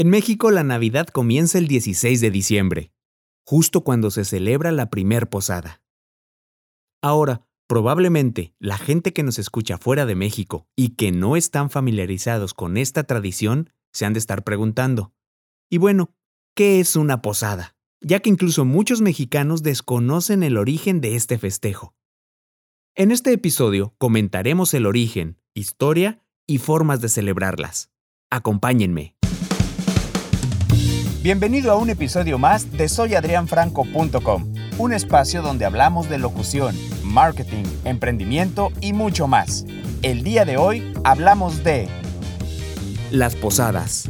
En México la Navidad comienza el 16 de diciembre, justo cuando se celebra la primer posada. Ahora, probablemente la gente que nos escucha fuera de México y que no están familiarizados con esta tradición se han de estar preguntando, y bueno, ¿qué es una posada? Ya que incluso muchos mexicanos desconocen el origen de este festejo. En este episodio comentaremos el origen, historia y formas de celebrarlas. Acompáñenme. Bienvenido a un episodio más de soyadrianfranco.com, un espacio donde hablamos de locución, marketing, emprendimiento y mucho más. El día de hoy hablamos de las posadas.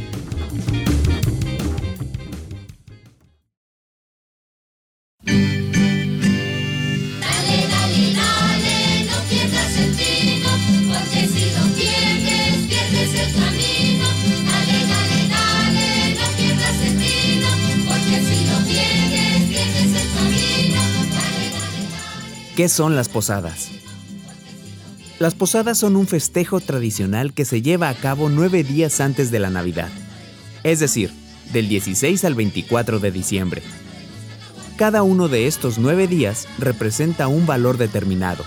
¿Qué son las posadas? Las posadas son un festejo tradicional que se lleva a cabo nueve días antes de la Navidad, es decir, del 16 al 24 de diciembre. Cada uno de estos nueve días representa un valor determinado.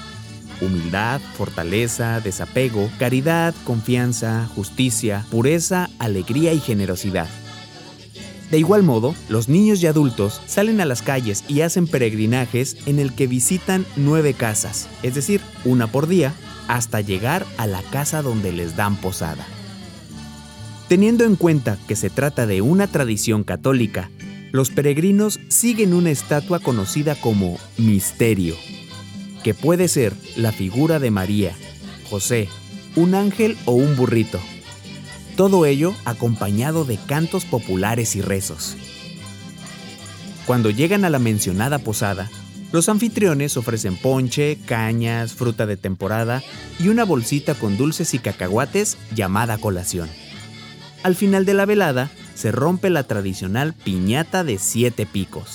Humildad, fortaleza, desapego, caridad, confianza, justicia, pureza, alegría y generosidad. De igual modo, los niños y adultos salen a las calles y hacen peregrinajes en el que visitan nueve casas, es decir, una por día, hasta llegar a la casa donde les dan posada. Teniendo en cuenta que se trata de una tradición católica, los peregrinos siguen una estatua conocida como misterio, que puede ser la figura de María, José, un ángel o un burrito. Todo ello acompañado de cantos populares y rezos. Cuando llegan a la mencionada posada, los anfitriones ofrecen ponche, cañas, fruta de temporada y una bolsita con dulces y cacahuates llamada colación. Al final de la velada, se rompe la tradicional piñata de siete picos.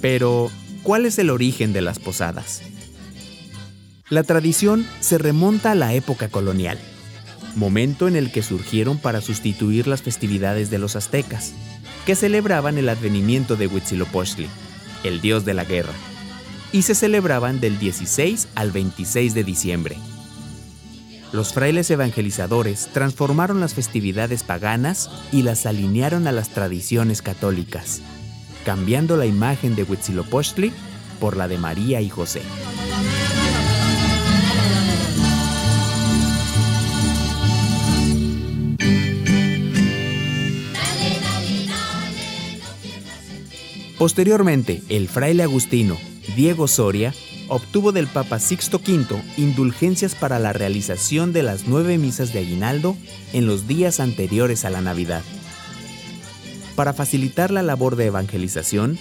Pero, ¿cuál es el origen de las posadas? La tradición se remonta a la época colonial, momento en el que surgieron para sustituir las festividades de los aztecas, que celebraban el advenimiento de Huitzilopochtli, el dios de la guerra, y se celebraban del 16 al 26 de diciembre. Los frailes evangelizadores transformaron las festividades paganas y las alinearon a las tradiciones católicas cambiando la imagen de Huitzilopochtli por la de María y José. Posteriormente, el fraile agustino Diego Soria obtuvo del Papa Sixto V indulgencias para la realización de las nueve misas de aguinaldo en los días anteriores a la Navidad. Para facilitar la labor de evangelización,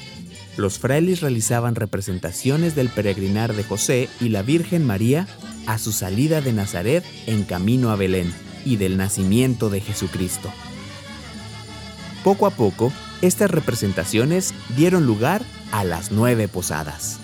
los frailes realizaban representaciones del peregrinar de José y la Virgen María a su salida de Nazaret en camino a Belén y del nacimiento de Jesucristo. Poco a poco, estas representaciones dieron lugar a las nueve posadas.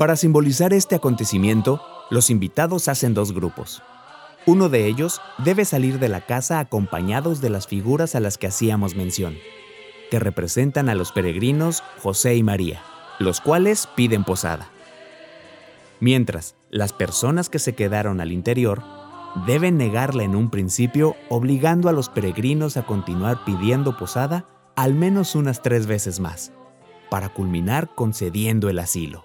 Para simbolizar este acontecimiento, los invitados hacen dos grupos. Uno de ellos debe salir de la casa acompañados de las figuras a las que hacíamos mención, que representan a los peregrinos José y María, los cuales piden posada. Mientras, las personas que se quedaron al interior deben negarla en un principio, obligando a los peregrinos a continuar pidiendo posada al menos unas tres veces más, para culminar concediendo el asilo.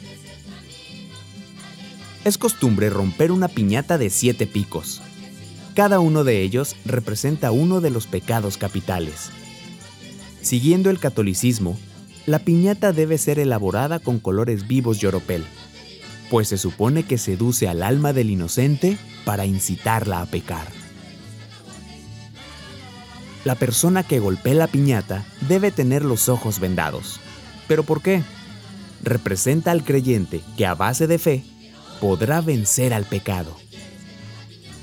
Es costumbre romper una piñata de siete picos. Cada uno de ellos representa uno de los pecados capitales. Siguiendo el catolicismo, la piñata debe ser elaborada con colores vivos y oropel, pues se supone que seduce al alma del inocente para incitarla a pecar. La persona que golpea la piñata debe tener los ojos vendados. ¿Pero por qué? Representa al creyente que a base de fe podrá vencer al pecado.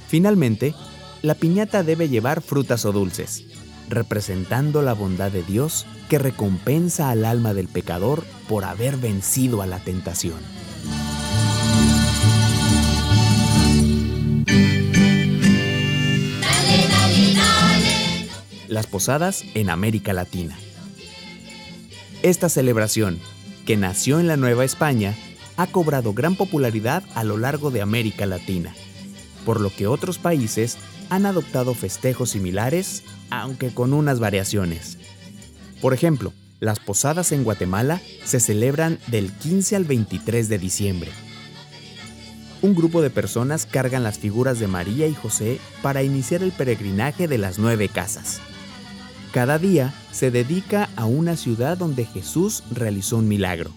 Finalmente, la piñata debe llevar frutas o dulces, representando la bondad de Dios que recompensa al alma del pecador por haber vencido a la tentación. Las posadas en América Latina. Esta celebración, que nació en la Nueva España, ha cobrado gran popularidad a lo largo de América Latina, por lo que otros países han adoptado festejos similares, aunque con unas variaciones. Por ejemplo, las posadas en Guatemala se celebran del 15 al 23 de diciembre. Un grupo de personas cargan las figuras de María y José para iniciar el peregrinaje de las nueve casas. Cada día se dedica a una ciudad donde Jesús realizó un milagro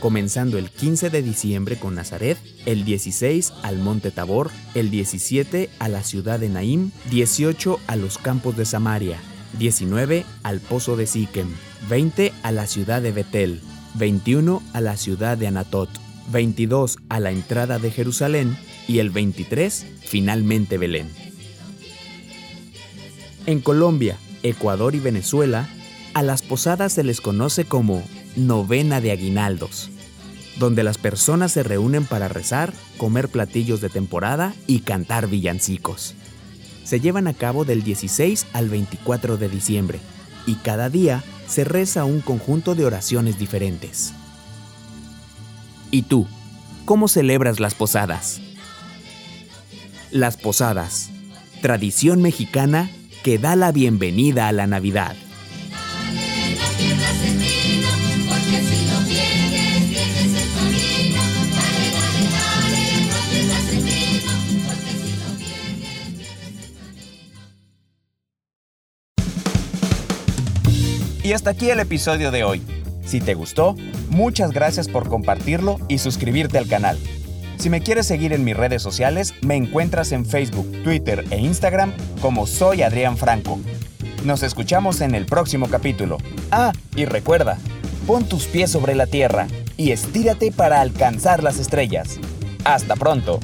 comenzando el 15 de diciembre con Nazaret, el 16 al Monte Tabor, el 17 a la ciudad de Naim, 18 a los campos de Samaria, 19 al pozo de Siquem, 20 a la ciudad de Betel, 21 a la ciudad de Anatot, 22 a la entrada de Jerusalén y el 23 finalmente Belén. En Colombia, Ecuador y Venezuela, a las posadas se les conoce como novena de aguinaldos donde las personas se reúnen para rezar, comer platillos de temporada y cantar villancicos. Se llevan a cabo del 16 al 24 de diciembre y cada día se reza un conjunto de oraciones diferentes. ¿Y tú? ¿Cómo celebras las posadas? Las posadas, tradición mexicana que da la bienvenida a la Navidad. Y hasta aquí el episodio de hoy. Si te gustó, muchas gracias por compartirlo y suscribirte al canal. Si me quieres seguir en mis redes sociales, me encuentras en Facebook, Twitter e Instagram como Soy Adrián Franco. Nos escuchamos en el próximo capítulo. Ah, y recuerda, pon tus pies sobre la tierra y estírate para alcanzar las estrellas. Hasta pronto.